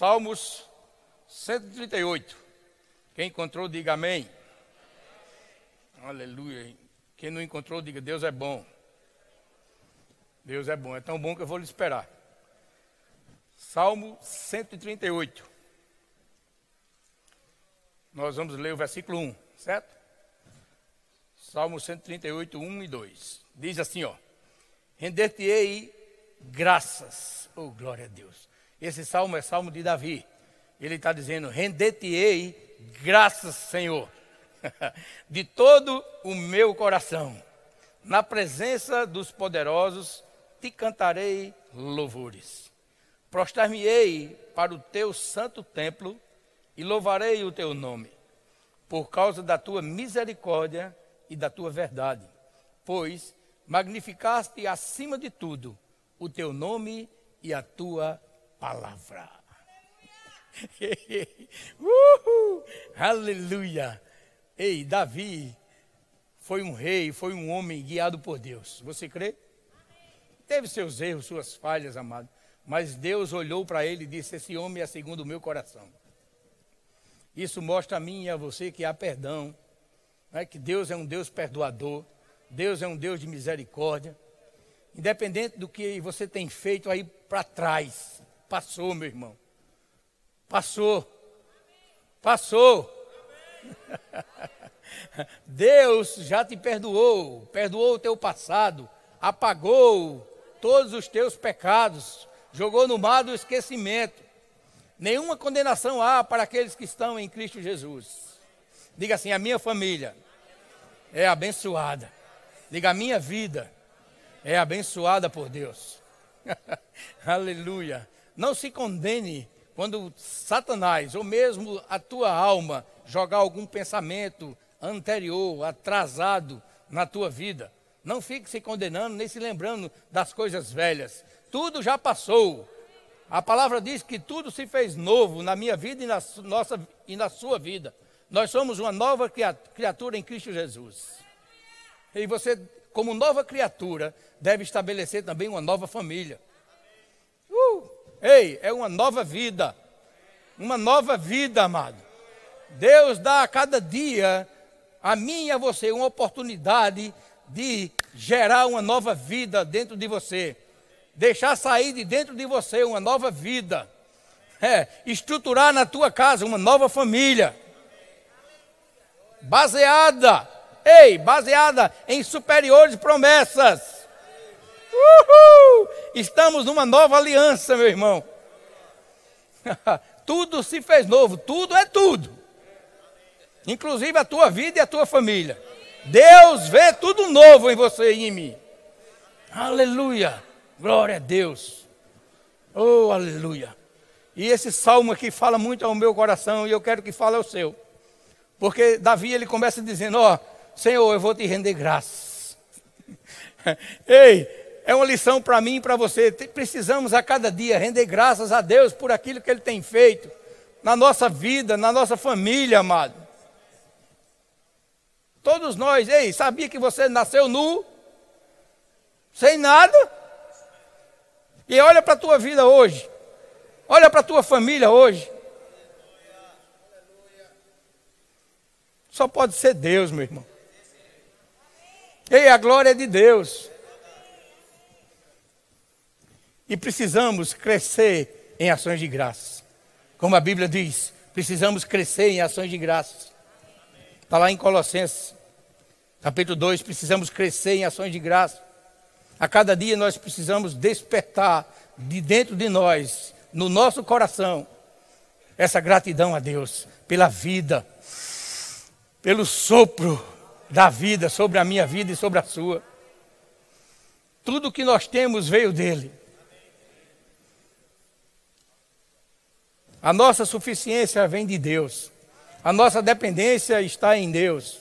Salmos 138. Quem encontrou, diga amém. Aleluia. Quem não encontrou, diga Deus é bom. Deus é bom. É tão bom que eu vou lhe esperar. Salmo 138. Nós vamos ler o versículo 1, certo? Salmo 138, 1 e 2. Diz assim, ó. Render-te-ei graças. Oh, glória a Deus. Esse salmo é salmo de Davi. Ele está dizendo: Render-te-ei graças, Senhor, de todo o meu coração. Na presença dos poderosos te cantarei louvores. Prostrar-me-ei para o teu santo templo e louvarei o teu nome, por causa da tua misericórdia e da tua verdade. Pois magnificaste acima de tudo o teu nome e a tua palavra. Uhul, aleluia! Ei, Davi foi um rei, foi um homem guiado por Deus. Você crê? Teve seus erros, suas falhas, amado. Mas Deus olhou para ele e disse: Esse homem é segundo o meu coração. Isso mostra a mim e a você que há perdão, né? que Deus é um Deus perdoador, Deus é um Deus de misericórdia. Independente do que você tem feito aí para trás, passou, meu irmão. Passou. Passou. Deus já te perdoou, perdoou o teu passado, apagou todos os teus pecados, jogou no mar do esquecimento. Nenhuma condenação há para aqueles que estão em Cristo Jesus. Diga assim: a minha família é abençoada. Diga: a minha vida é abençoada por Deus. Aleluia. Não se condene quando Satanás, ou mesmo a tua alma, jogar algum pensamento anterior, atrasado na tua vida, não fique se condenando nem se lembrando das coisas velhas. Tudo já passou. A palavra diz que tudo se fez novo na minha vida e na, nossa, e na sua vida. Nós somos uma nova criatura em Cristo Jesus. E você, como nova criatura, deve estabelecer também uma nova família. Ei, é uma nova vida. Uma nova vida, amado. Deus dá a cada dia a mim e a você uma oportunidade de gerar uma nova vida dentro de você. Deixar sair de dentro de você uma nova vida. É, estruturar na tua casa uma nova família. Baseada, ei, baseada em superiores promessas Uhul! Estamos numa nova aliança, meu irmão. tudo se fez novo, tudo é tudo. Inclusive a tua vida e a tua família. Deus vê tudo novo em você e em mim. Aleluia. Glória a Deus. Oh, aleluia. E esse salmo aqui fala muito ao meu coração e eu quero que fale ao seu. Porque Davi ele começa dizendo: Ó, oh, Senhor, eu vou te render graças. Ei, é uma lição para mim e para você. Precisamos a cada dia render graças a Deus por aquilo que Ele tem feito na nossa vida, na nossa família, amado. Todos nós, ei, sabia que você nasceu nu, sem nada? E olha para a tua vida hoje, olha para a tua família hoje. Só pode ser Deus, meu irmão. Ei, a glória é de Deus. E precisamos crescer em ações de graça. Como a Bíblia diz, precisamos crescer em ações de graça. Está lá em Colossenses, capítulo 2, precisamos crescer em ações de graça. A cada dia nós precisamos despertar de dentro de nós, no nosso coração, essa gratidão a Deus pela vida, pelo sopro da vida sobre a minha vida e sobre a sua. Tudo que nós temos veio dele. A nossa suficiência vem de Deus. A nossa dependência está em Deus.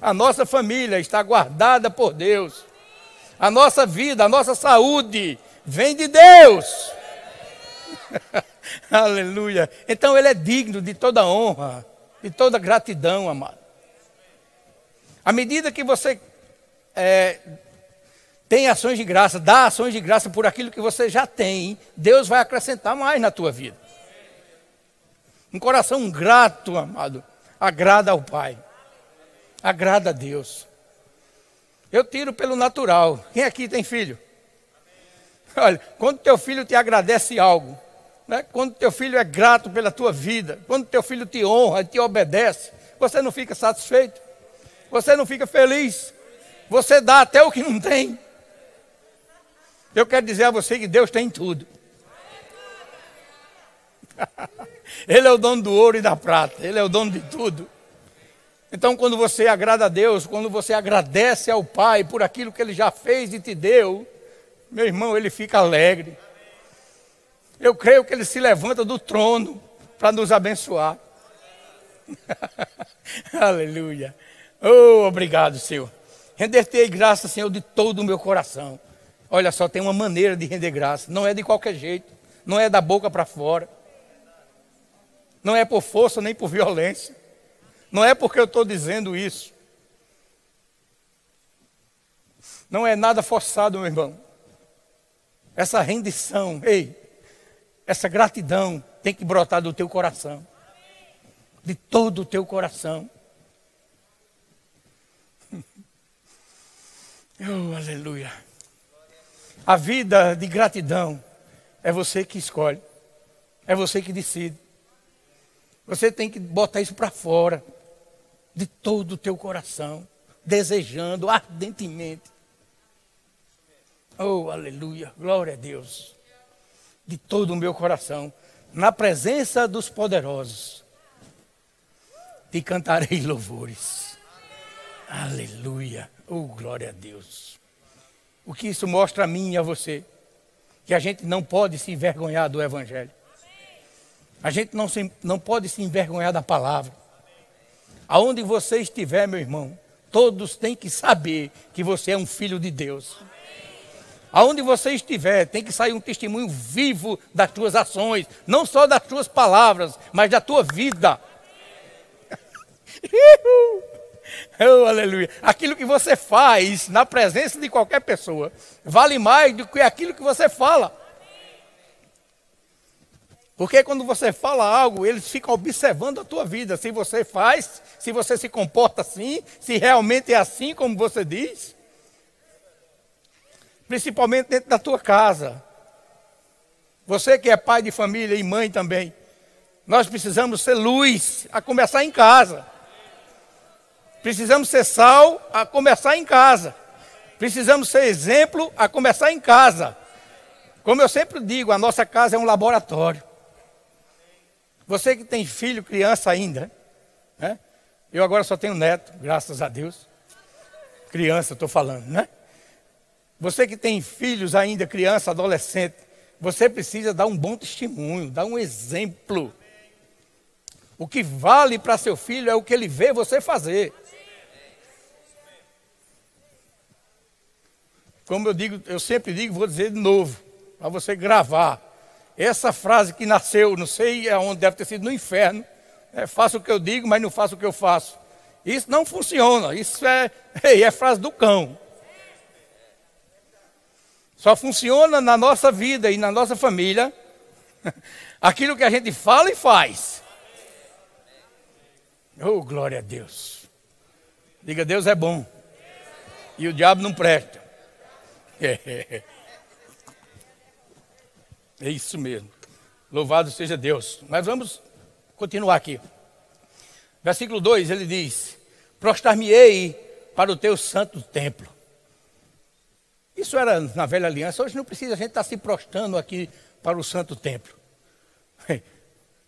A nossa família está guardada por Deus. A nossa vida, a nossa saúde vem de Deus. Aleluia. Então ele é digno de toda honra, de toda gratidão, amado. À medida que você é, Tem ações de graça, dá ações de graça por aquilo que você já tem. Deus vai acrescentar mais na tua vida. Um coração grato, amado, agrada ao Pai. Agrada a Deus. Eu tiro pelo natural. Quem aqui tem filho? Olha, quando teu filho te agradece algo, né? quando teu filho é grato pela tua vida, quando teu filho te honra, te obedece, você não fica satisfeito, você não fica feliz, você dá até o que não tem. Eu quero dizer a você que Deus tem tudo. Ele é o dono do ouro e da prata, Ele é o dono de tudo. Então, quando você agrada a Deus, quando você agradece ao Pai por aquilo que Ele já fez e te deu, meu irmão, ele fica alegre. Eu creio que ele se levanta do trono para nos abençoar. Aleluia. Oh, obrigado, Senhor. Render-te graça, Senhor, de todo o meu coração. Olha só, tem uma maneira de render graça. Não é de qualquer jeito. Não é da boca para fora. Não é por força nem por violência. Não é porque eu estou dizendo isso. Não é nada forçado, meu irmão. Essa rendição, ei, essa gratidão tem que brotar do teu coração. De todo o teu coração. Oh, aleluia. A vida de gratidão é você que escolhe. É você que decide. Você tem que botar isso para fora. De todo o teu coração. Desejando ardentemente Oh, aleluia, glória a Deus. De todo o meu coração, na presença dos poderosos, te cantarei louvores. Aleluia, oh, glória a Deus. O que isso mostra a mim e a você? Que a gente não pode se envergonhar do Evangelho. A gente não, se, não pode se envergonhar da palavra. Aonde você estiver, meu irmão, todos têm que saber que você é um filho de Deus. Aonde você estiver, tem que sair um testemunho vivo das tuas ações, não só das tuas palavras, mas da tua vida. oh, aleluia. Aquilo que você faz na presença de qualquer pessoa vale mais do que aquilo que você fala. Porque quando você fala algo, eles ficam observando a tua vida. Se você faz, se você se comporta assim, se realmente é assim como você diz principalmente dentro da tua casa. Você que é pai de família e mãe também, nós precisamos ser luz, a começar em casa. Precisamos ser sal, a começar em casa. Precisamos ser exemplo, a começar em casa. Como eu sempre digo, a nossa casa é um laboratório. Você que tem filho, criança ainda, né? Eu agora só tenho neto, graças a Deus. Criança, estou falando, né? Você que tem filhos ainda, criança, adolescente, você precisa dar um bom testemunho, dar um exemplo. O que vale para seu filho é o que ele vê você fazer. Como eu digo, eu sempre digo, vou dizer de novo, para você gravar. Essa frase que nasceu, não sei aonde deve ter sido no inferno. É, faço o que eu digo, mas não faço o que eu faço. Isso não funciona. Isso é, é frase do cão. Só funciona na nossa vida e na nossa família aquilo que a gente fala e faz. Oh, glória a Deus. Diga, Deus é bom. E o diabo não presta. É, isso mesmo. Louvado seja Deus. Mas vamos continuar aqui. Versículo 2, ele diz: Prostrar-me-ei para o teu santo templo. Isso era na velha aliança. Hoje não precisa a gente estar tá se prostrando aqui para o santo templo.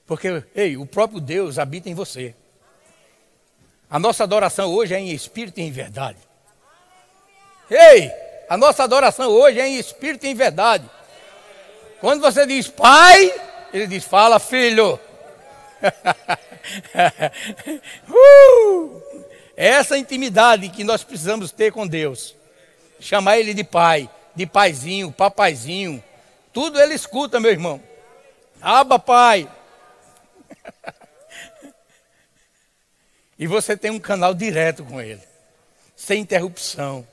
Porque, ei, o próprio Deus habita em você. A nossa adoração hoje é em espírito e em verdade. Ei, a nossa adoração hoje é em espírito e em verdade. Quando você diz pai, ele diz fala filho. uh, essa intimidade que nós precisamos ter com Deus chamar ele de pai, de paizinho, papaizinho, tudo ele escuta, meu irmão. Aba, pai. e você tem um canal direto com ele, sem interrupção.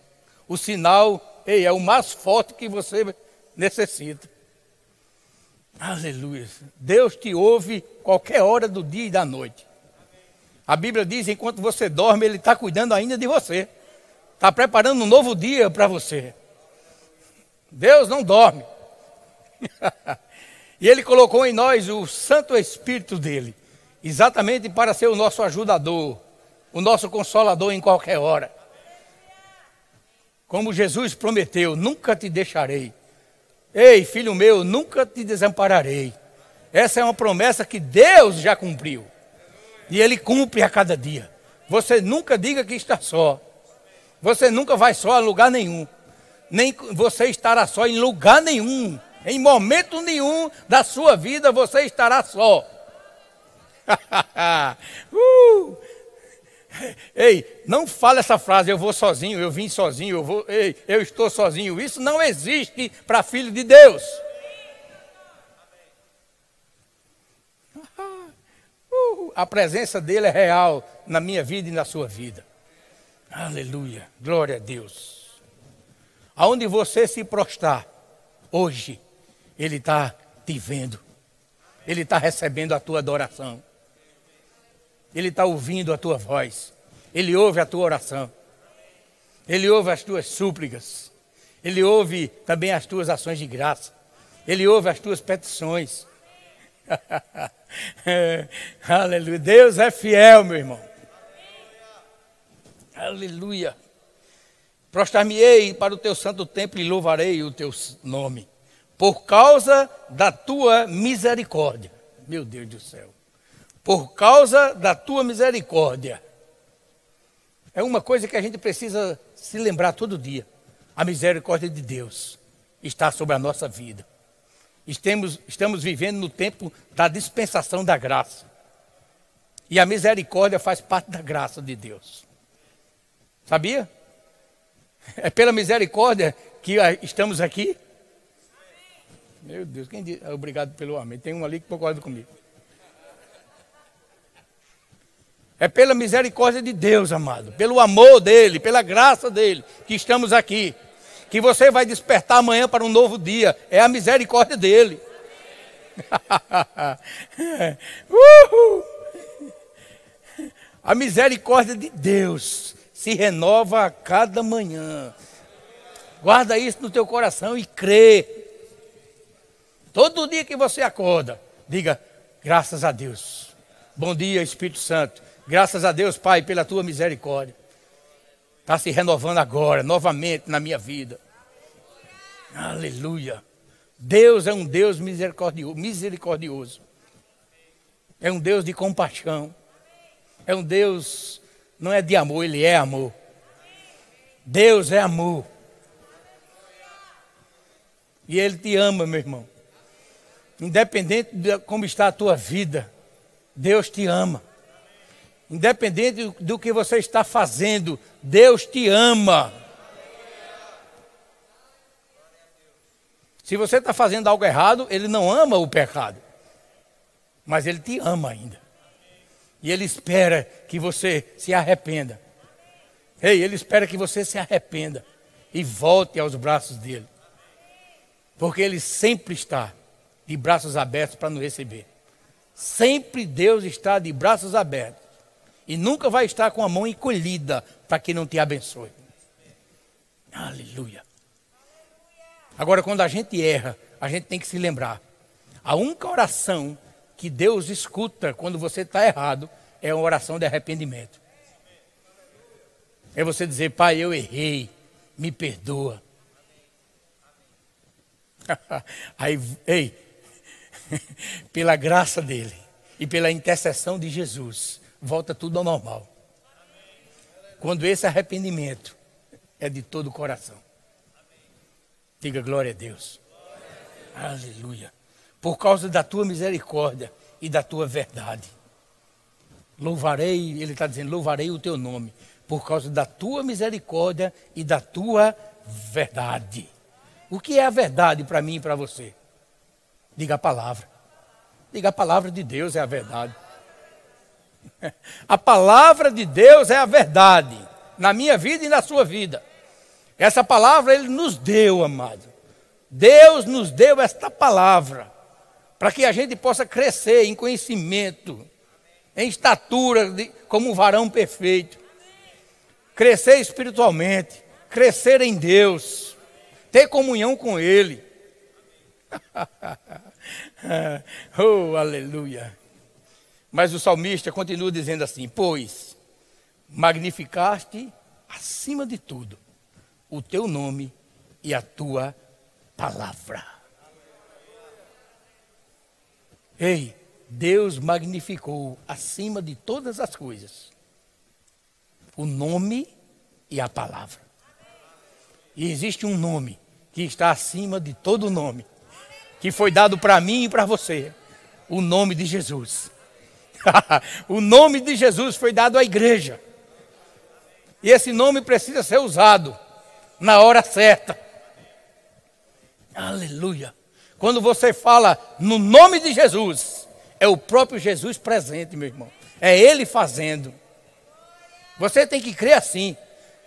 O sinal Ei, é o mais forte que você necessita. Aleluia. Deus te ouve qualquer hora do dia e da noite. A Bíblia diz: enquanto você dorme, Ele está cuidando ainda de você. Está preparando um novo dia para você. Deus não dorme. e Ele colocou em nós o Santo Espírito dele, exatamente para ser o nosso ajudador, o nosso consolador em qualquer hora. Como Jesus prometeu: nunca te deixarei. Ei, filho meu, nunca te desampararei. Essa é uma promessa que Deus já cumpriu. E Ele cumpre a cada dia. Você nunca diga que está só. Você nunca vai só a lugar nenhum. Nem você estará só em lugar nenhum. Em momento nenhum da sua vida você estará só. uh! Ei, não fale essa frase, eu vou sozinho, eu vim sozinho, eu vou, ei, eu estou sozinho. Isso não existe para filho de Deus. Uh, a presença dele é real na minha vida e na sua vida. Aleluia, glória a Deus. Aonde você se prostrar hoje, ele está te vendo, ele está recebendo a tua adoração. Ele está ouvindo a tua voz. Ele ouve a tua oração. Ele ouve as tuas súplicas. Ele ouve também as tuas ações de graça. Ele ouve as tuas petições. Aleluia. Deus é fiel, meu irmão. Aleluia. Prostrar-me-ei para o teu santo templo e louvarei o teu nome, por causa da tua misericórdia. Meu Deus do céu por causa da tua misericórdia. É uma coisa que a gente precisa se lembrar todo dia. A misericórdia de Deus está sobre a nossa vida. Estamos, estamos vivendo no tempo da dispensação da graça. E a misericórdia faz parte da graça de Deus. Sabia? É pela misericórdia que estamos aqui. Meu Deus, quem diz? Obrigado pelo amém. Tem um ali que concorda comigo. É pela misericórdia de Deus, amado, pelo amor dele, pela graça dele, que estamos aqui. Que você vai despertar amanhã para um novo dia. É a misericórdia dele. A misericórdia de Deus se renova a cada manhã. Guarda isso no teu coração e crê. Todo dia que você acorda, diga: graças a Deus. Bom dia, Espírito Santo. Graças a Deus, Pai, pela tua misericórdia. Está se renovando agora, novamente na minha vida. Aleluia. Deus é um Deus misericordioso, misericordioso. É um Deus de compaixão. É um Deus, não é de amor, ele é amor. Deus é amor. E ele te ama, meu irmão. Independente de como está a tua vida, Deus te ama. Independente do que você está fazendo, Deus te ama. Se você está fazendo algo errado, Ele não ama o pecado, mas Ele te ama ainda. E Ele espera que você se arrependa. Ei, Ele espera que você se arrependa e volte aos braços dele. Porque Ele sempre está de braços abertos para nos receber. Sempre Deus está de braços abertos e nunca vai estar com a mão encolhida para que não te abençoe. Aleluia. Agora, quando a gente erra, a gente tem que se lembrar. A única oração que Deus escuta quando você está errado é uma oração de arrependimento. É você dizer, Pai, eu errei, me perdoa. Aí, ei, pela graça dele e pela intercessão de Jesus, volta tudo ao normal. Quando esse arrependimento é de todo o coração. Diga glória a Deus. Aleluia. Por causa da tua misericórdia e da tua verdade. Louvarei, ele está dizendo, louvarei o teu nome. Por causa da tua misericórdia e da tua verdade. O que é a verdade para mim e para você? Diga a palavra. Diga a palavra de Deus é a verdade. A palavra de Deus é a verdade, na minha vida e na sua vida. Essa palavra ele nos deu, amado. Deus nos deu esta palavra para que a gente possa crescer em conhecimento, em estatura, de, como um varão perfeito, crescer espiritualmente, crescer em Deus, ter comunhão com Ele. oh, aleluia. Mas o salmista continua dizendo assim: Pois magnificaste acima de tudo o teu nome e a tua palavra. Ei, Deus magnificou acima de todas as coisas o nome e a palavra. E existe um nome que está acima de todo nome, que foi dado para mim e para você: o nome de Jesus. o nome de Jesus foi dado à igreja. E esse nome precisa ser usado na hora certa. Aleluia. Quando você fala no nome de Jesus, é o próprio Jesus presente, meu irmão. É Ele fazendo. Você tem que crer assim.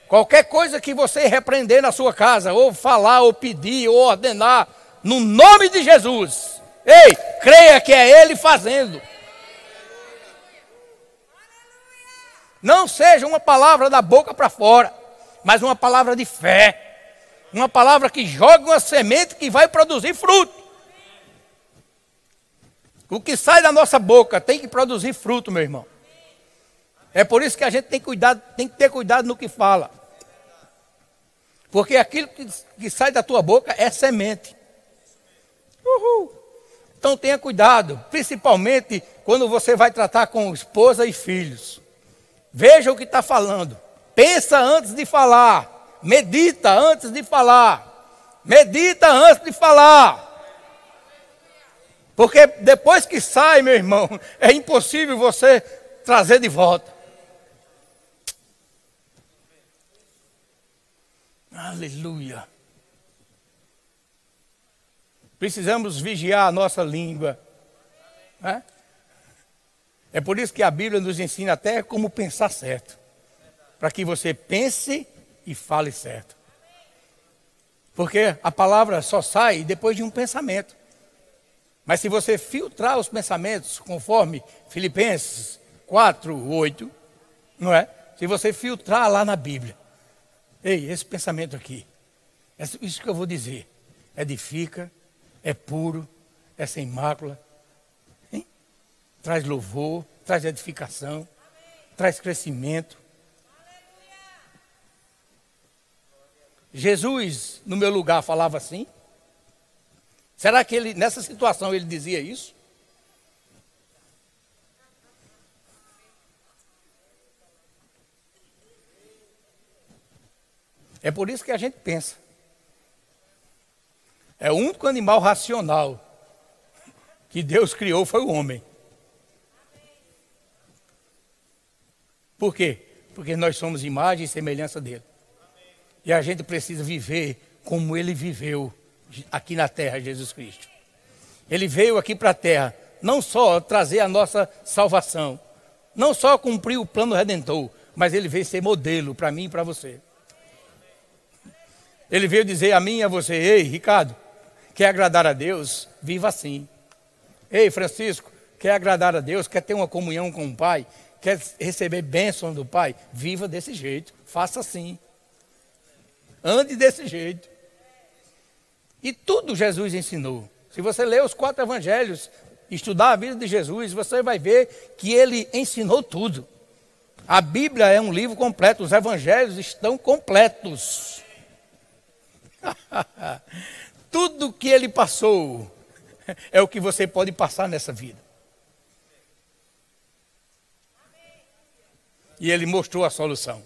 Qualquer coisa que você repreender na sua casa, ou falar, ou pedir, ou ordenar, no nome de Jesus, ei, creia que é Ele fazendo. Não seja uma palavra da boca para fora, mas uma palavra de fé. Uma palavra que joga uma semente que vai produzir fruto. O que sai da nossa boca tem que produzir fruto, meu irmão. É por isso que a gente tem, cuidado, tem que ter cuidado no que fala. Porque aquilo que, que sai da tua boca é semente. Uhul. Então tenha cuidado, principalmente quando você vai tratar com esposa e filhos. Veja o que está falando. Pensa antes de falar. Medita antes de falar. Medita antes de falar. Porque depois que sai, meu irmão, é impossível você trazer de volta. Aleluia. Precisamos vigiar a nossa língua. Né? É por isso que a Bíblia nos ensina até como pensar certo. Para que você pense e fale certo. Porque a palavra só sai depois de um pensamento. Mas se você filtrar os pensamentos, conforme Filipenses 4, 8, não é? Se você filtrar lá na Bíblia, ei, esse pensamento aqui, isso que eu vou dizer, edifica, é puro, é sem mácula? Traz louvor, traz edificação, traz crescimento. Jesus, no meu lugar, falava assim? Será que ele, nessa situação, ele dizia isso? É por isso que a gente pensa. É o único animal racional que Deus criou foi o homem. Por quê? Porque nós somos imagem e semelhança dele. E a gente precisa viver como ele viveu aqui na terra, Jesus Cristo. Ele veio aqui para a terra, não só trazer a nossa salvação, não só cumprir o plano redentor, mas ele veio ser modelo para mim e para você. Ele veio dizer a mim e a você: Ei, Ricardo, quer agradar a Deus? Viva assim. Ei, Francisco, quer agradar a Deus? Quer ter uma comunhão com o Pai? Quer receber bênção do Pai? Viva desse jeito, faça assim. Ande desse jeito. E tudo Jesus ensinou. Se você ler os quatro evangelhos, estudar a vida de Jesus, você vai ver que ele ensinou tudo. A Bíblia é um livro completo, os evangelhos estão completos. tudo que ele passou é o que você pode passar nessa vida. E ele mostrou a solução.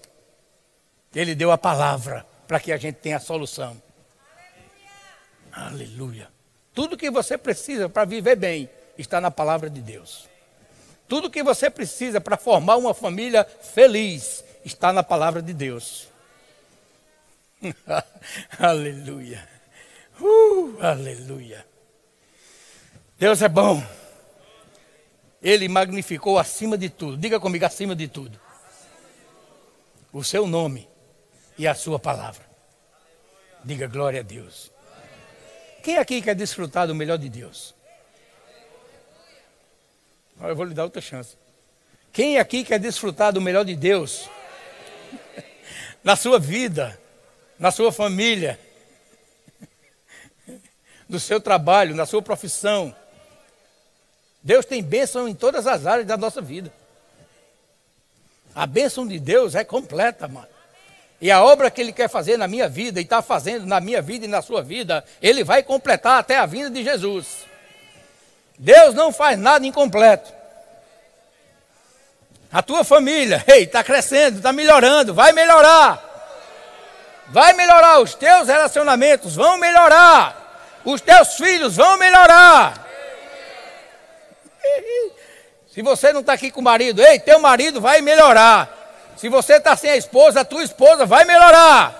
Ele deu a palavra para que a gente tenha a solução. Aleluia. Tudo que você precisa para viver bem está na palavra de Deus. Tudo que você precisa para formar uma família feliz está na palavra de Deus. aleluia. Uh, aleluia. Deus é bom. Ele magnificou acima de tudo. Diga comigo, acima de tudo. O seu nome e a sua palavra. Diga glória a Deus. Quem aqui quer desfrutar do melhor de Deus? Eu vou lhe dar outra chance. Quem aqui quer desfrutar do melhor de Deus? Na sua vida, na sua família, no seu trabalho, na sua profissão. Deus tem bênção em todas as áreas da nossa vida. A bênção de Deus é completa, mano. E a obra que Ele quer fazer na minha vida e está fazendo na minha vida e na sua vida, Ele vai completar até a vinda de Jesus. Deus não faz nada incompleto. A tua família, ei, está crescendo, está melhorando, vai melhorar. Vai melhorar, os teus relacionamentos vão melhorar. Os teus filhos vão melhorar. Se você não está aqui com o marido, ei, teu marido vai melhorar. Se você está sem a esposa, a tua esposa vai melhorar.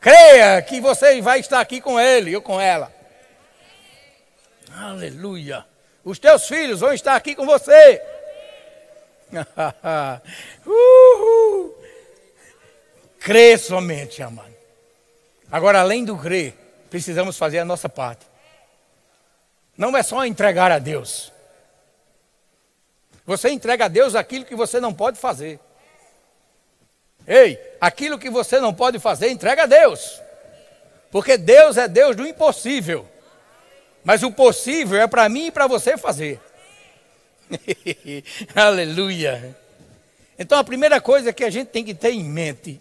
Creia que você vai estar aqui com ele ou com ela. Aleluia. Os teus filhos vão estar aqui com você. Uhul. Crê somente, amado. Agora, além do crer, precisamos fazer a nossa parte. Não é só entregar a Deus. Você entrega a Deus aquilo que você não pode fazer. Ei, aquilo que você não pode fazer, entrega a Deus. Porque Deus é Deus do impossível. Mas o possível é para mim e para você fazer. Aleluia. Então a primeira coisa que a gente tem que ter em mente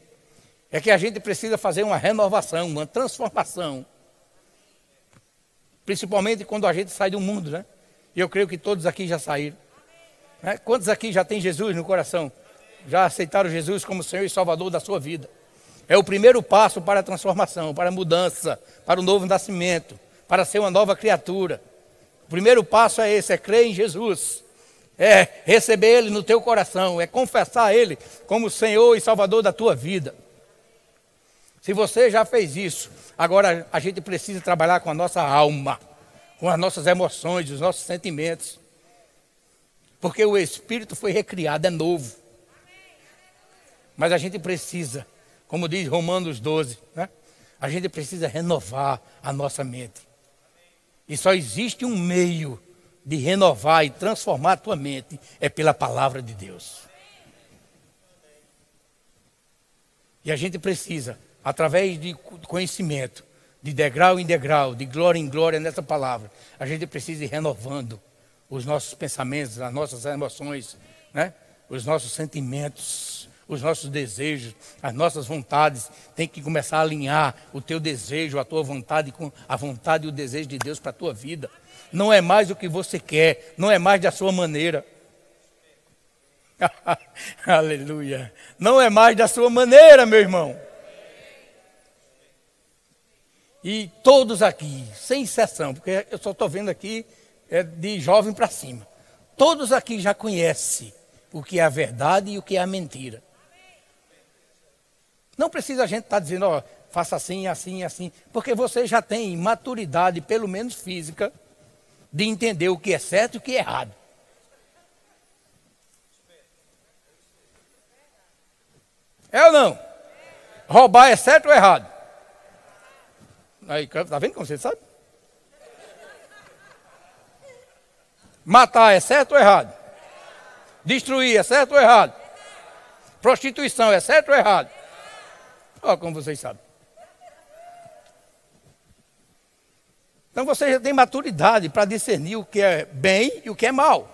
é que a gente precisa fazer uma renovação, uma transformação. Principalmente quando a gente sai do mundo, né? E eu creio que todos aqui já saíram. Né? Quantos aqui já tem Jesus no coração? Já aceitaram Jesus como Senhor e Salvador da sua vida? É o primeiro passo para a transformação, para a mudança, para o novo nascimento, para ser uma nova criatura. O primeiro passo é esse, é crer em Jesus. É receber Ele no teu coração, é confessar Ele como Senhor e Salvador da tua vida. Se você já fez isso, agora a gente precisa trabalhar com a nossa alma, com as nossas emoções, os nossos sentimentos. Porque o espírito foi recriado, é novo. Mas a gente precisa, como diz Romanos 12, né? a gente precisa renovar a nossa mente. E só existe um meio de renovar e transformar a tua mente, é pela palavra de Deus. E a gente precisa, através de conhecimento, de degrau em degrau, de glória em glória nessa palavra, a gente precisa ir renovando os nossos pensamentos, as nossas emoções, né? os nossos sentimentos, os nossos desejos, as nossas vontades. Tem que começar a alinhar o teu desejo, a tua vontade com a vontade e o desejo de Deus para a tua vida. Não é mais o que você quer, não é mais da sua maneira. Aleluia. Não é mais da sua maneira, meu irmão. E todos aqui, sem exceção, porque eu só estou vendo aqui é de jovem para cima. Todos aqui já conhecem o que é a verdade e o que é a mentira. Não precisa a gente estar tá dizendo, ó, faça assim, assim, assim, porque você já tem maturidade, pelo menos física, de entender o que é certo e o que é errado. É ou não? Roubar é certo ou errado? Aí, tá vendo como você sabe? Matar é certo ou errado? Destruir é certo ou errado? Prostituição é certo ou errado? Olha como vocês sabem. Então você já tem maturidade para discernir o que é bem e o que é mal.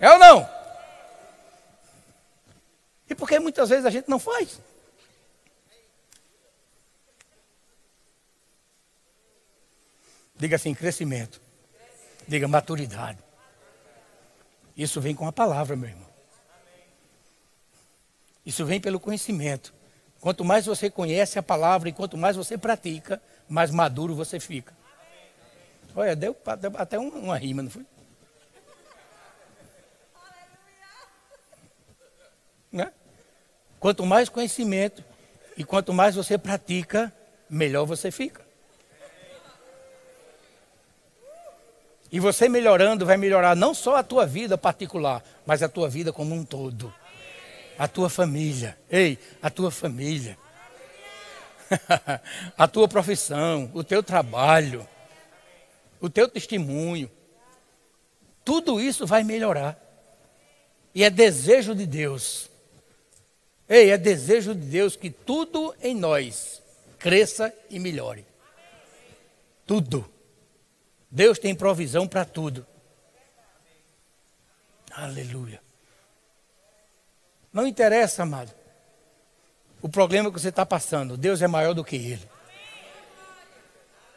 É ou não? E por que muitas vezes a gente não faz? Diga assim: crescimento. Diga maturidade. Isso vem com a palavra, meu irmão. Isso vem pelo conhecimento. Quanto mais você conhece a palavra e quanto mais você pratica, mais maduro você fica. Olha, deu até uma rima, não foi? Né? Quanto mais conhecimento e quanto mais você pratica, melhor você fica. E você melhorando vai melhorar não só a tua vida particular, mas a tua vida como um todo. A tua família. Ei, a tua família. a tua profissão, o teu trabalho, o teu testemunho. Tudo isso vai melhorar. E é desejo de Deus. Ei, é desejo de Deus que tudo em nós cresça e melhore. Tudo. Deus tem provisão para tudo. Aleluia. Não interessa, amado, o problema que você está passando. Deus é maior do que ele.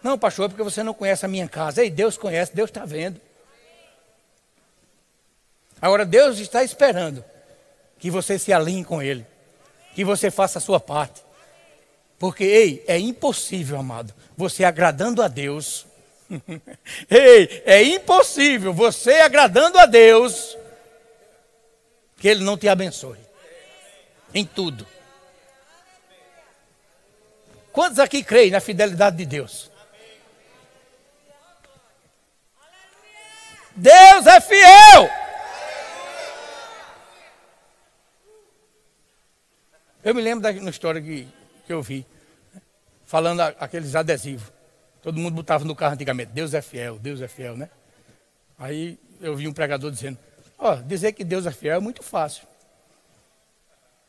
Não, pastor, é porque você não conhece a minha casa. Ei, Deus conhece, Deus está vendo. Agora, Deus está esperando que você se alinhe com Ele, que você faça a sua parte. Porque, ei, é impossível, amado, você agradando a Deus. ei, é impossível você agradando a Deus que Ele não te abençoe em tudo. Quantos aqui creem na fidelidade de Deus? Deus é fiel. Eu me lembro da história que, que eu vi, falando a, aqueles adesivos. Todo mundo botava no carro antigamente, Deus é fiel, Deus é fiel, né? Aí eu vi um pregador dizendo, ó, oh, dizer que Deus é fiel é muito fácil.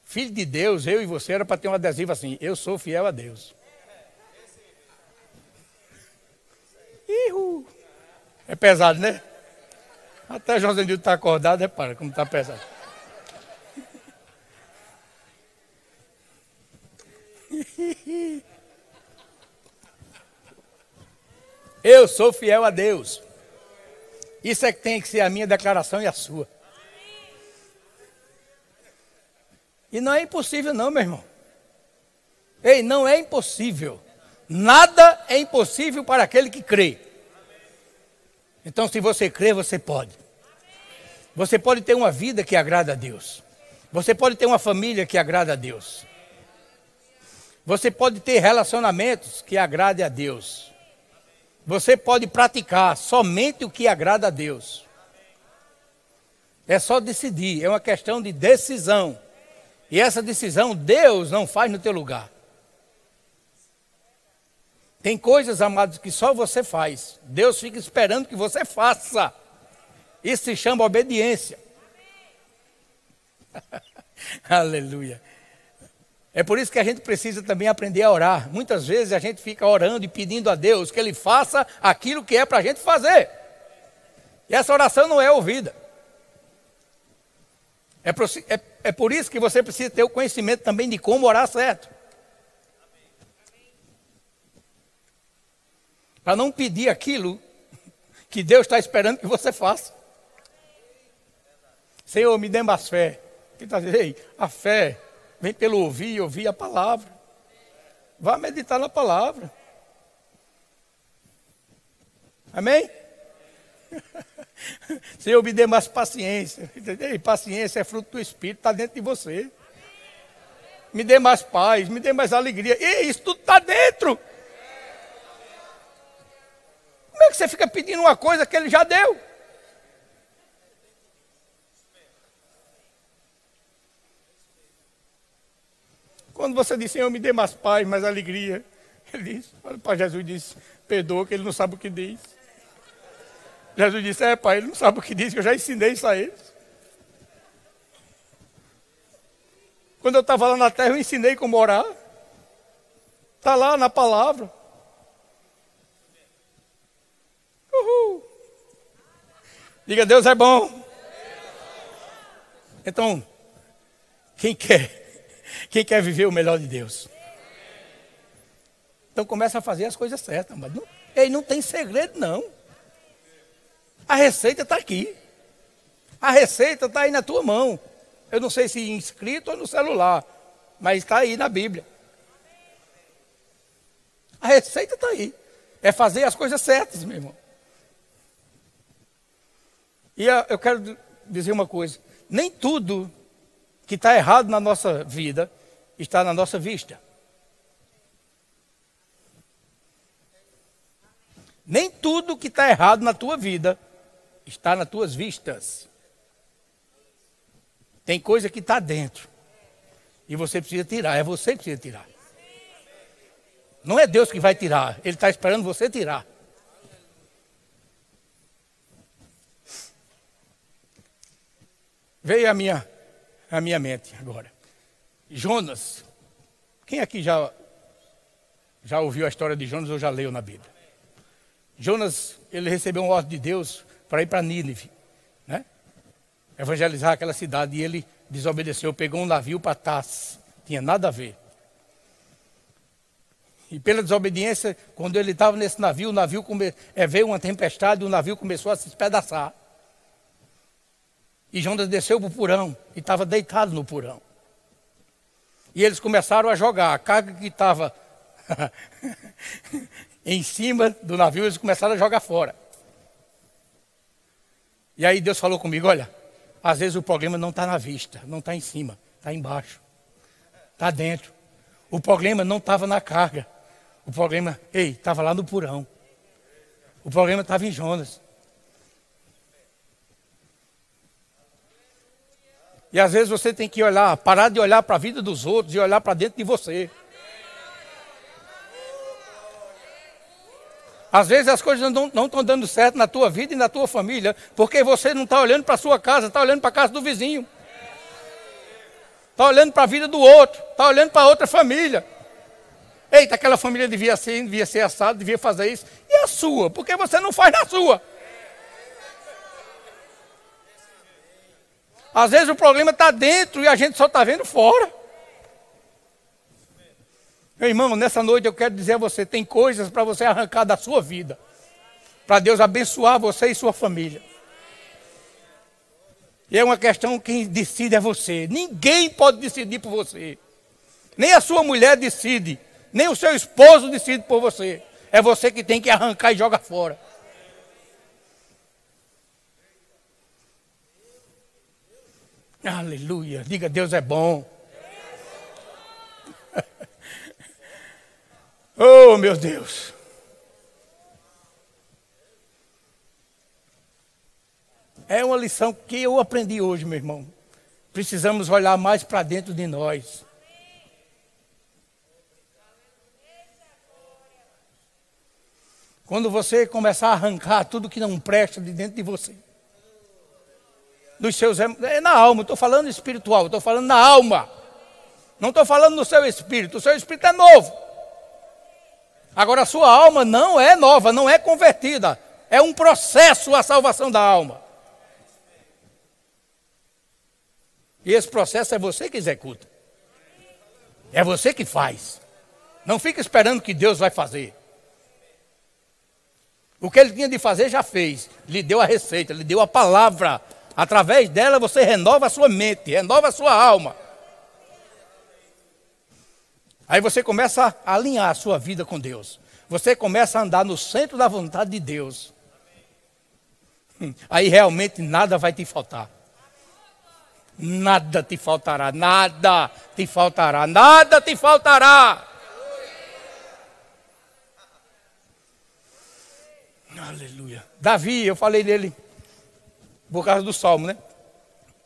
Filho de Deus, eu e você era para ter um adesivo assim, eu sou fiel a Deus. Ihu. É pesado, né? Até José Nildo está acordado, repara como está pesado. Eu sou fiel a Deus. Isso é que tem que ser a minha declaração e a sua. E não é impossível, não, meu irmão. Ei, não é impossível. Nada é impossível para aquele que crê. Então, se você crê, você pode. Você pode ter uma vida que agrada a Deus. Você pode ter uma família que agrada a Deus. Você pode ter relacionamentos que agradem a Deus. Você pode praticar somente o que agrada a Deus. É só decidir, é uma questão de decisão. E essa decisão Deus não faz no teu lugar. Tem coisas, amados, que só você faz. Deus fica esperando que você faça. Isso se chama obediência. Aleluia. É por isso que a gente precisa também aprender a orar. Muitas vezes a gente fica orando e pedindo a Deus que Ele faça aquilo que é para a gente fazer. E essa oração não é ouvida. É por, é, é por isso que você precisa ter o conhecimento também de como orar certo. Para não pedir aquilo que Deus está esperando que você faça. Senhor, me dê mais fé. Ele está dizendo, Ei, a fé vem pelo ouvir, ouvir a palavra. Vá meditar na palavra. Amém? Senhor, me dê mais paciência. Ei, paciência é fruto do Espírito, está dentro de você. Me dê mais paz, me dê mais alegria. E isso tudo está dentro. Como é que você fica pedindo uma coisa que ele já deu? Quando você diz, Senhor, me dê mais paz, mais alegria, ele olha para Jesus disse, perdoa que ele não sabe o que diz. Jesus disse, é pai, ele não sabe o que diz, que eu já ensinei isso a eles. Quando eu estava lá na terra, eu ensinei como orar. Está lá na palavra. Uhul. Diga, Deus é bom. Então, quem quer? Quem quer viver o melhor de Deus? Então começa a fazer as coisas certas, mas não, ei, não tem segredo não. A receita está aqui. A receita está aí na tua mão. Eu não sei se inscrito ou no celular, mas está aí na Bíblia. A receita está aí. É fazer as coisas certas, meu irmão. E eu quero dizer uma coisa: nem tudo que está errado na nossa vida está na nossa vista. Nem tudo que está errado na tua vida está nas tuas vistas. Tem coisa que está dentro. E você precisa tirar, é você que precisa tirar. Não é Deus que vai tirar, Ele está esperando você tirar. Veio a minha, a minha mente agora. Jonas. Quem aqui já, já ouviu a história de Jonas ou já leu na Bíblia? Jonas, ele recebeu um ordem de Deus para ir para Nínive, né? Evangelizar aquela cidade e ele desobedeceu, pegou um navio para Tars. Tinha nada a ver. E pela desobediência, quando ele estava nesse navio, o navio come... é, veio uma tempestade o navio começou a se espedaçar. E Jonas desceu para o porão e estava deitado no porão. E eles começaram a jogar. A carga que estava em cima do navio, eles começaram a jogar fora. E aí Deus falou comigo: olha, às vezes o problema não está na vista, não está em cima, está embaixo, está dentro. O problema não estava na carga. O problema, ei, estava lá no porão. O problema estava em Jonas. E às vezes você tem que olhar, parar de olhar para a vida dos outros e olhar para dentro de você. Às vezes as coisas não estão dando certo na tua vida e na tua família, porque você não está olhando para a sua casa, está olhando para a casa do vizinho. Está olhando para a vida do outro, está olhando para outra família. Eita, aquela família devia ser, devia ser assado, devia fazer isso. E a sua? Por que você não faz na sua? Às vezes o problema está dentro e a gente só está vendo fora. Meu irmão, nessa noite eu quero dizer a você: tem coisas para você arrancar da sua vida, para Deus abençoar você e sua família. E é uma questão quem decide é você. Ninguém pode decidir por você. Nem a sua mulher decide nem o seu esposo decide por você. É você que tem que arrancar e joga fora. Aleluia. Diga, Deus é bom. oh, meu Deus. É uma lição que eu aprendi hoje, meu irmão. Precisamos olhar mais para dentro de nós. Quando você começar a arrancar tudo que não presta de dentro de você. Dos seus é na alma, estou falando espiritual, estou falando na alma. Não estou falando no seu espírito, o seu espírito é novo. Agora a sua alma não é nova, não é convertida. É um processo a salvação da alma. E esse processo é você que executa. É você que faz. Não fica esperando que Deus vai fazer. O que ele tinha de fazer já fez. Lhe deu a receita, lhe deu a palavra. Através dela você renova a sua mente, renova a sua alma. Aí você começa a alinhar a sua vida com Deus. Você começa a andar no centro da vontade de Deus. Hum, aí realmente nada vai te faltar. Nada te faltará, nada te faltará, nada te faltará. Aleluia. Davi, eu falei dele por causa do salmo, né?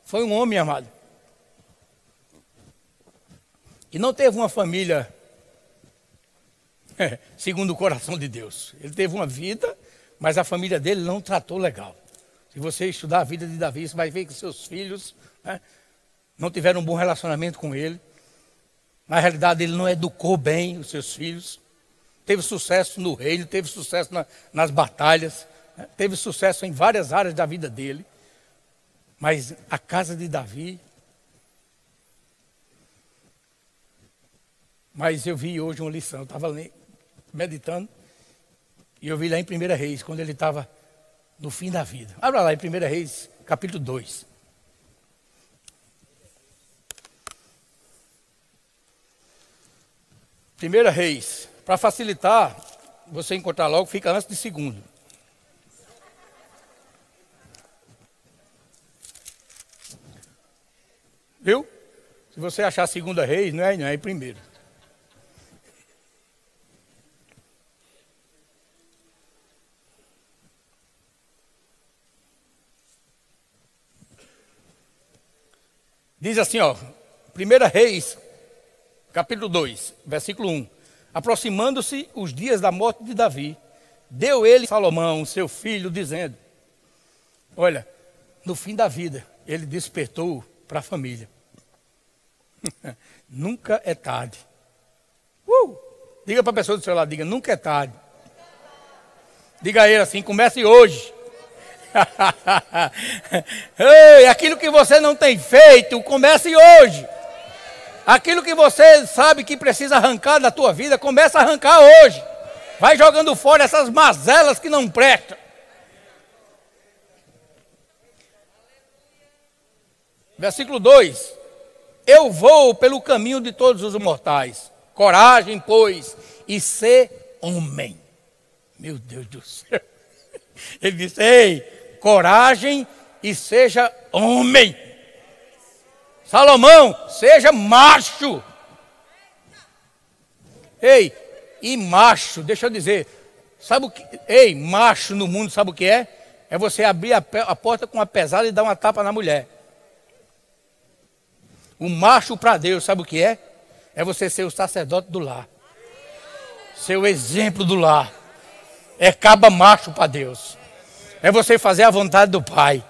Foi um homem amado. E não teve uma família segundo o coração de Deus. Ele teve uma vida, mas a família dele não tratou legal. Se você estudar a vida de Davi, você vai ver que seus filhos né, não tiveram um bom relacionamento com ele. Na realidade, ele não educou bem os seus filhos teve sucesso no reino, teve sucesso na, nas batalhas? Teve sucesso em várias áreas da vida dele. Mas a casa de Davi. Mas eu vi hoje uma lição, eu estava meditando, e eu vi lá em 1 Reis, quando ele estava no fim da vida. Abra lá em 1 Reis, capítulo 2. Primeira Reis, para facilitar, você encontrar logo, fica antes de segundo. Viu? Se você achar segunda reis, não é, não é primeiro. Diz assim, ó, Primeira Reis, capítulo 2, versículo 1. aproximando-se os dias da morte de Davi, deu ele Salomão, seu filho, dizendo: Olha, no fim da vida, ele despertou para a família. nunca é tarde. Uh! Diga para a pessoa do seu lado, diga, nunca é tarde. Diga a ele assim, comece hoje. Ei, aquilo que você não tem feito, comece hoje. Aquilo que você sabe que precisa arrancar da tua vida, comece a arrancar hoje. Vai jogando fora essas mazelas que não prestam. Versículo 2: Eu vou pelo caminho de todos os mortais. Coragem, pois, e ser homem. Meu Deus do céu. Ele disse: Ei, coragem e seja homem. Salomão, seja macho. Ei, e macho, deixa eu dizer, sabe o que? Ei, macho no mundo, sabe o que é? É você abrir a, a porta com uma pesada e dar uma tapa na mulher. O macho para Deus, sabe o que é? É você ser o sacerdote do lar. Ser o exemplo do lar. É caba macho para Deus. É você fazer a vontade do Pai.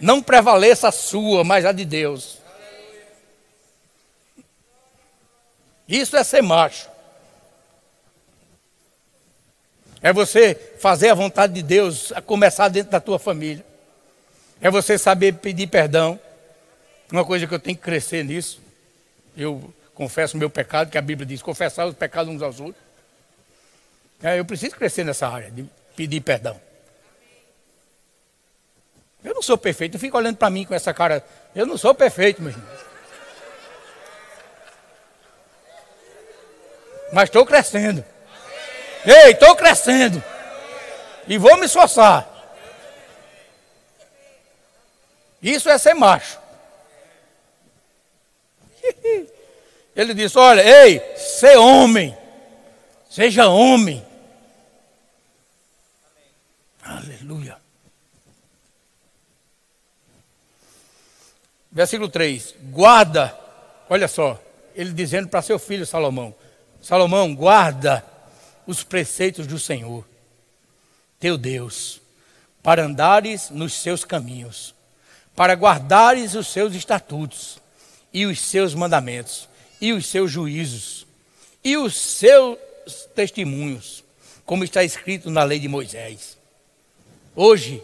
Não prevaleça a sua, mas a de Deus. Isso é ser macho. É você fazer a vontade de Deus, a começar dentro da tua família. É você saber pedir perdão. Uma coisa que eu tenho que crescer nisso. Eu confesso o meu pecado, que a Bíblia diz, confessar os pecados uns aos outros. É, eu preciso crescer nessa área de pedir perdão. Eu não sou perfeito, não fica olhando para mim com essa cara. Eu não sou perfeito, meu irmão. Mas estou crescendo. Ei, estou crescendo. E vou me esforçar. Isso é ser macho. Ele disse: Olha, ei, ser homem. Seja homem. Aleluia. Versículo 3: Guarda, olha só, ele dizendo para seu filho Salomão: Salomão, guarda os preceitos do Senhor, teu Deus, para andares nos seus caminhos, para guardares os seus estatutos e os seus mandamentos e os seus juízos e os seus testemunhos, como está escrito na lei de Moisés. Hoje,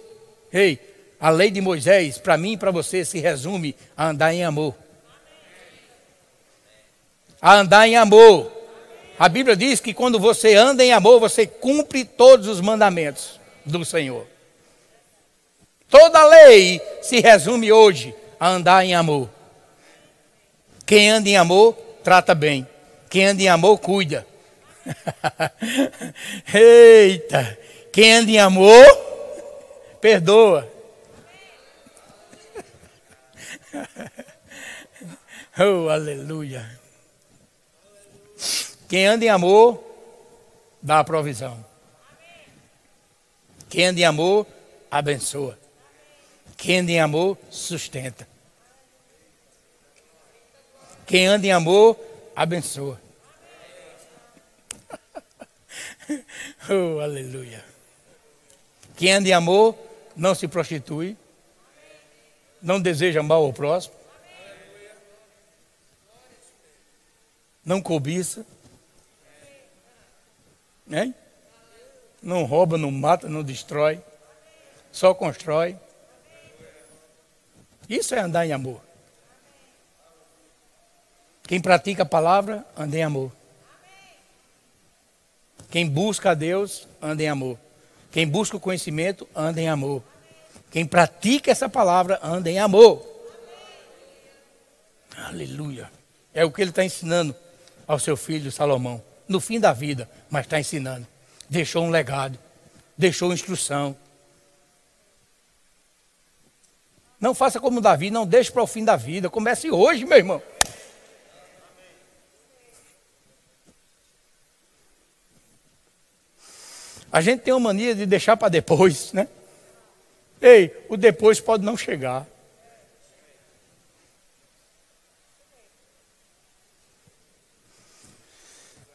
ei, a lei de Moisés, para mim e para você, se resume a andar em amor. A andar em amor. A Bíblia diz que quando você anda em amor, você cumpre todos os mandamentos do Senhor. Toda lei se resume hoje a andar em amor. Quem anda em amor, trata bem. Quem anda em amor, cuida. Eita! Quem anda em amor, perdoa. oh, aleluia. Quem anda em amor, dá a provisão. Quem anda em amor, abençoa. Quem anda em amor, sustenta. Quem anda em amor, abençoa. oh, aleluia. Quem anda em amor, não se prostitui. Não deseja mal ao próximo. Não cobiça. Hein? Não rouba, não mata, não destrói, só constrói. Isso é andar em amor. Quem pratica a palavra, anda em amor. Quem busca a Deus, anda em amor. Quem busca o conhecimento, anda em amor. Quem pratica essa palavra, anda em amor. Aleluia. É o que ele está ensinando ao seu filho Salomão no fim da vida, mas está ensinando. Deixou um legado, deixou instrução. Não faça como Davi, não deixe para o fim da vida. Comece hoje, meu irmão. A gente tem uma mania de deixar para depois, né? Ei, o depois pode não chegar.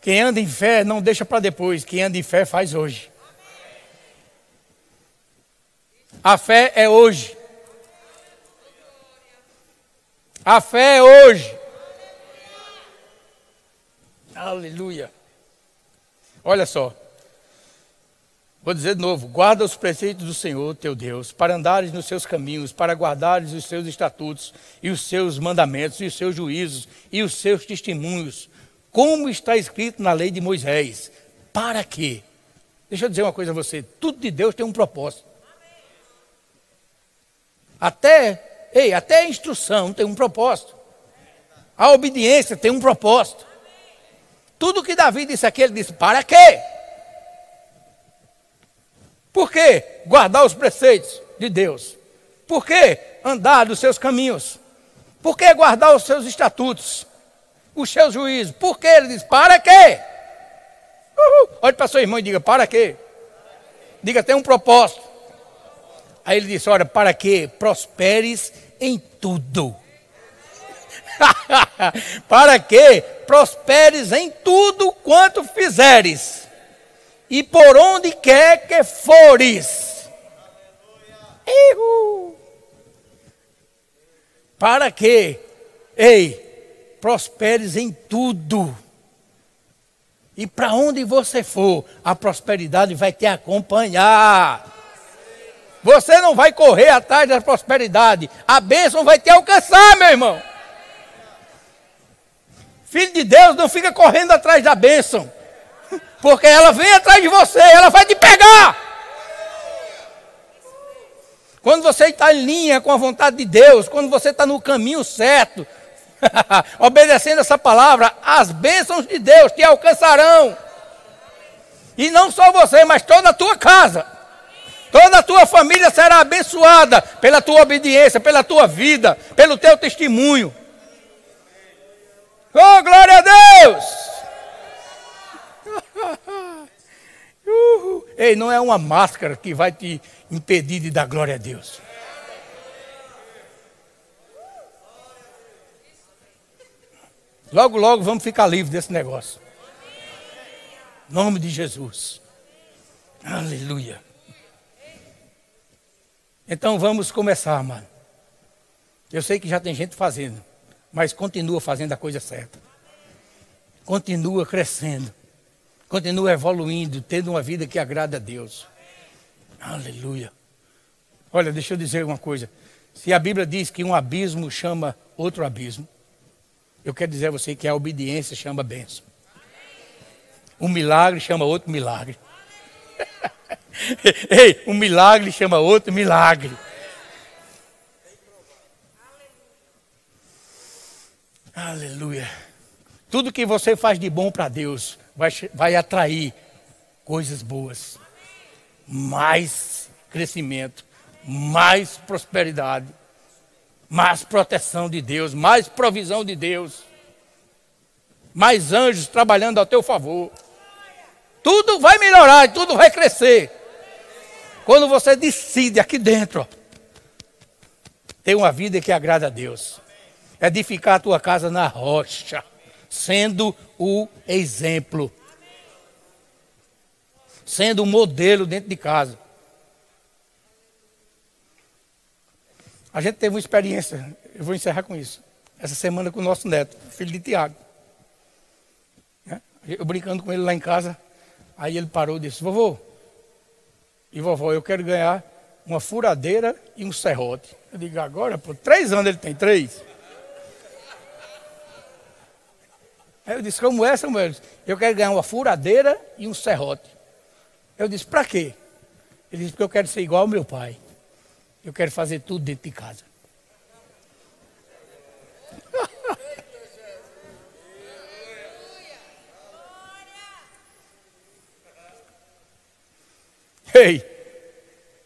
Quem anda em fé não deixa para depois, quem anda em fé faz hoje. A fé é hoje. A fé é hoje. Aleluia. Olha só. Vou dizer de novo: guarda os preceitos do Senhor teu Deus, para andares nos seus caminhos, para guardares os seus estatutos e os seus mandamentos e os seus juízos e os seus testemunhos, como está escrito na lei de Moisés. Para quê? Deixa eu dizer uma coisa a você: tudo de Deus tem um propósito. Até, ei, até a instrução tem um propósito. A obediência tem um propósito. Tudo que Davi disse aqui, ele disse: para quê? Por que guardar os preceitos de Deus? Por que andar dos seus caminhos? Por que guardar os seus estatutos? Os seus juízos? Por que? Ele diz: para quê? Uhul. Olhe para sua irmã e diga: para quê? Diga: tem um propósito. Aí ele disse: olha, para que prosperes em tudo. para que prosperes em tudo quanto fizeres, e por onde quer que fores. Para que, ei, prosperes em tudo. E para onde você for, a prosperidade vai te acompanhar. Você não vai correr atrás da prosperidade, a bênção vai te alcançar, meu irmão. Filho de Deus não fica correndo atrás da bênção. Porque ela vem atrás de você, ela vai te pegar. Quando você está em linha com a vontade de Deus, quando você está no caminho certo, obedecendo essa palavra, as bênçãos de Deus te alcançarão. E não só você, mas toda a tua casa. Toda a tua família será abençoada pela tua obediência, pela tua vida, pelo teu testemunho. Oh, glória a Deus! Ei, não é uma máscara que vai te impedir de dar glória a Deus. Logo, logo vamos ficar livres desse negócio. Em nome de Jesus. Aleluia. Então vamos começar, mano. Eu sei que já tem gente fazendo mas continua fazendo a coisa certa. Continua crescendo. Continua evoluindo, tendo uma vida que agrada a Deus. Aleluia. Olha, deixa eu dizer uma coisa. Se a Bíblia diz que um abismo chama outro abismo, eu quero dizer a você que a obediência chama bênção. Um milagre chama outro milagre. Ei, um milagre chama outro milagre. Aleluia. Tudo que você faz de bom para Deus vai, vai atrair coisas boas. Mais crescimento, mais prosperidade, mais proteção de Deus, mais provisão de Deus, mais anjos trabalhando ao teu favor. Tudo vai melhorar, tudo vai crescer. Quando você decide aqui dentro, ter uma vida que agrada a Deus edificar a tua casa na rocha, sendo o exemplo, sendo o modelo dentro de casa. A gente teve uma experiência, eu vou encerrar com isso, essa semana com o nosso neto, filho de Tiago. Né? Eu brincando com ele lá em casa, aí ele parou e disse: Vovô, e vovó, eu quero ganhar uma furadeira e um serrote. Eu digo: Agora, por três anos ele tem três. Aí eu disse, como é, Samuel? Eu quero ganhar uma furadeira e um serrote. Eu disse, para quê? Ele disse, porque eu quero ser igual ao meu pai. Eu quero fazer tudo dentro de casa. Ei,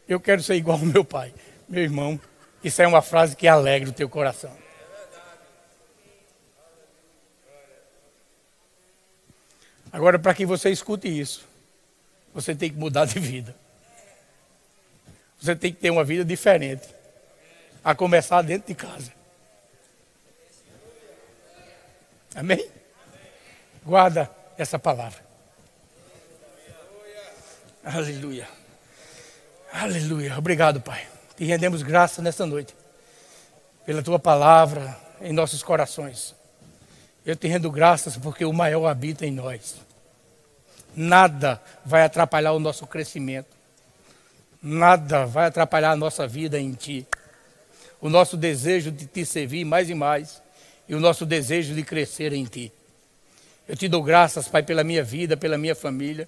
eu quero ser igual ao meu pai. Meu irmão, isso é uma frase que alegra o teu coração. Agora, para que você escute isso, você tem que mudar de vida. Você tem que ter uma vida diferente. A começar dentro de casa. Amém? Guarda essa palavra. Aleluia. Aleluia. Obrigado, Pai. Te rendemos graça nessa noite pela tua palavra em nossos corações. Eu te rendo graças porque o maior habita em nós. Nada vai atrapalhar o nosso crescimento. Nada vai atrapalhar a nossa vida em ti. O nosso desejo de te servir mais e mais e o nosso desejo de crescer em ti. Eu te dou graças, Pai, pela minha vida, pela minha família,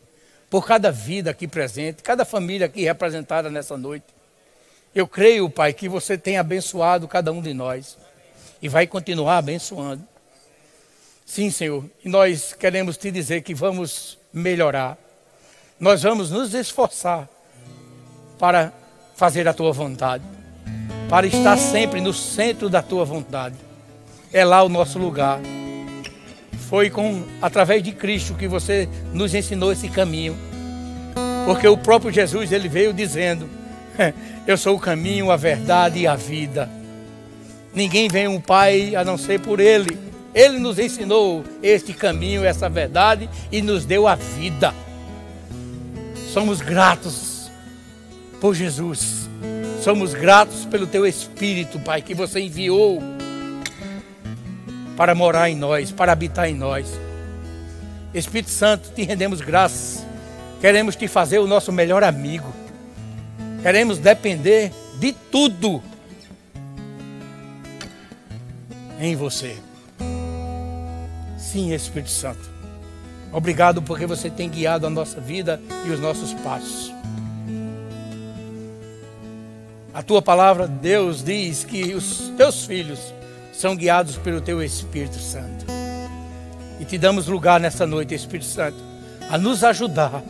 por cada vida aqui presente, cada família aqui representada nessa noite. Eu creio, Pai, que você tem abençoado cada um de nós e vai continuar abençoando. Sim, Senhor, e nós queremos te dizer que vamos melhorar. Nós vamos nos esforçar para fazer a tua vontade, para estar sempre no centro da tua vontade. É lá o nosso lugar. Foi com através de Cristo que você nos ensinou esse caminho. Porque o próprio Jesus ele veio dizendo: Eu sou o caminho, a verdade e a vida. Ninguém vem um Pai a não ser por Ele. Ele nos ensinou este caminho, essa verdade e nos deu a vida. Somos gratos por Jesus. Somos gratos pelo teu Espírito, Pai, que você enviou para morar em nós, para habitar em nós. Espírito Santo, te rendemos graças. Queremos te fazer o nosso melhor amigo. Queremos depender de tudo em você. Sim, Espírito Santo. Obrigado porque você tem guiado a nossa vida e os nossos passos. A tua palavra, Deus, diz que os teus filhos são guiados pelo teu Espírito Santo. E te damos lugar nessa noite, Espírito Santo, a nos ajudar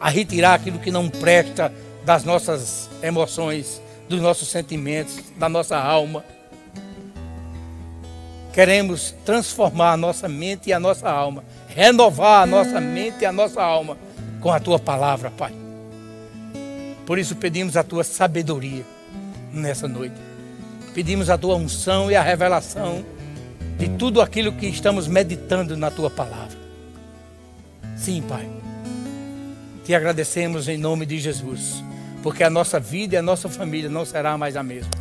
a retirar aquilo que não presta das nossas emoções, dos nossos sentimentos, da nossa alma queremos transformar a nossa mente e a nossa alma, renovar a nossa mente e a nossa alma com a tua palavra, Pai. Por isso pedimos a tua sabedoria nessa noite. Pedimos a tua unção e a revelação de tudo aquilo que estamos meditando na tua palavra. Sim, Pai. Te agradecemos em nome de Jesus, porque a nossa vida e a nossa família não será mais a mesma.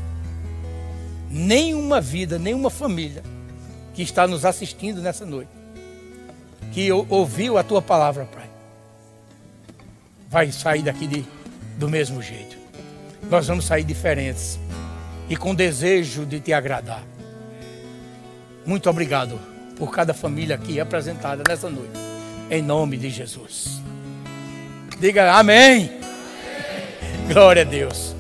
Nenhuma vida, nenhuma família que está nos assistindo nessa noite, que ouviu a tua palavra, Pai, vai sair daqui de, do mesmo jeito. Nós vamos sair diferentes e com desejo de te agradar. Muito obrigado por cada família aqui apresentada nessa noite, em nome de Jesus. Diga amém. amém. Glória a Deus.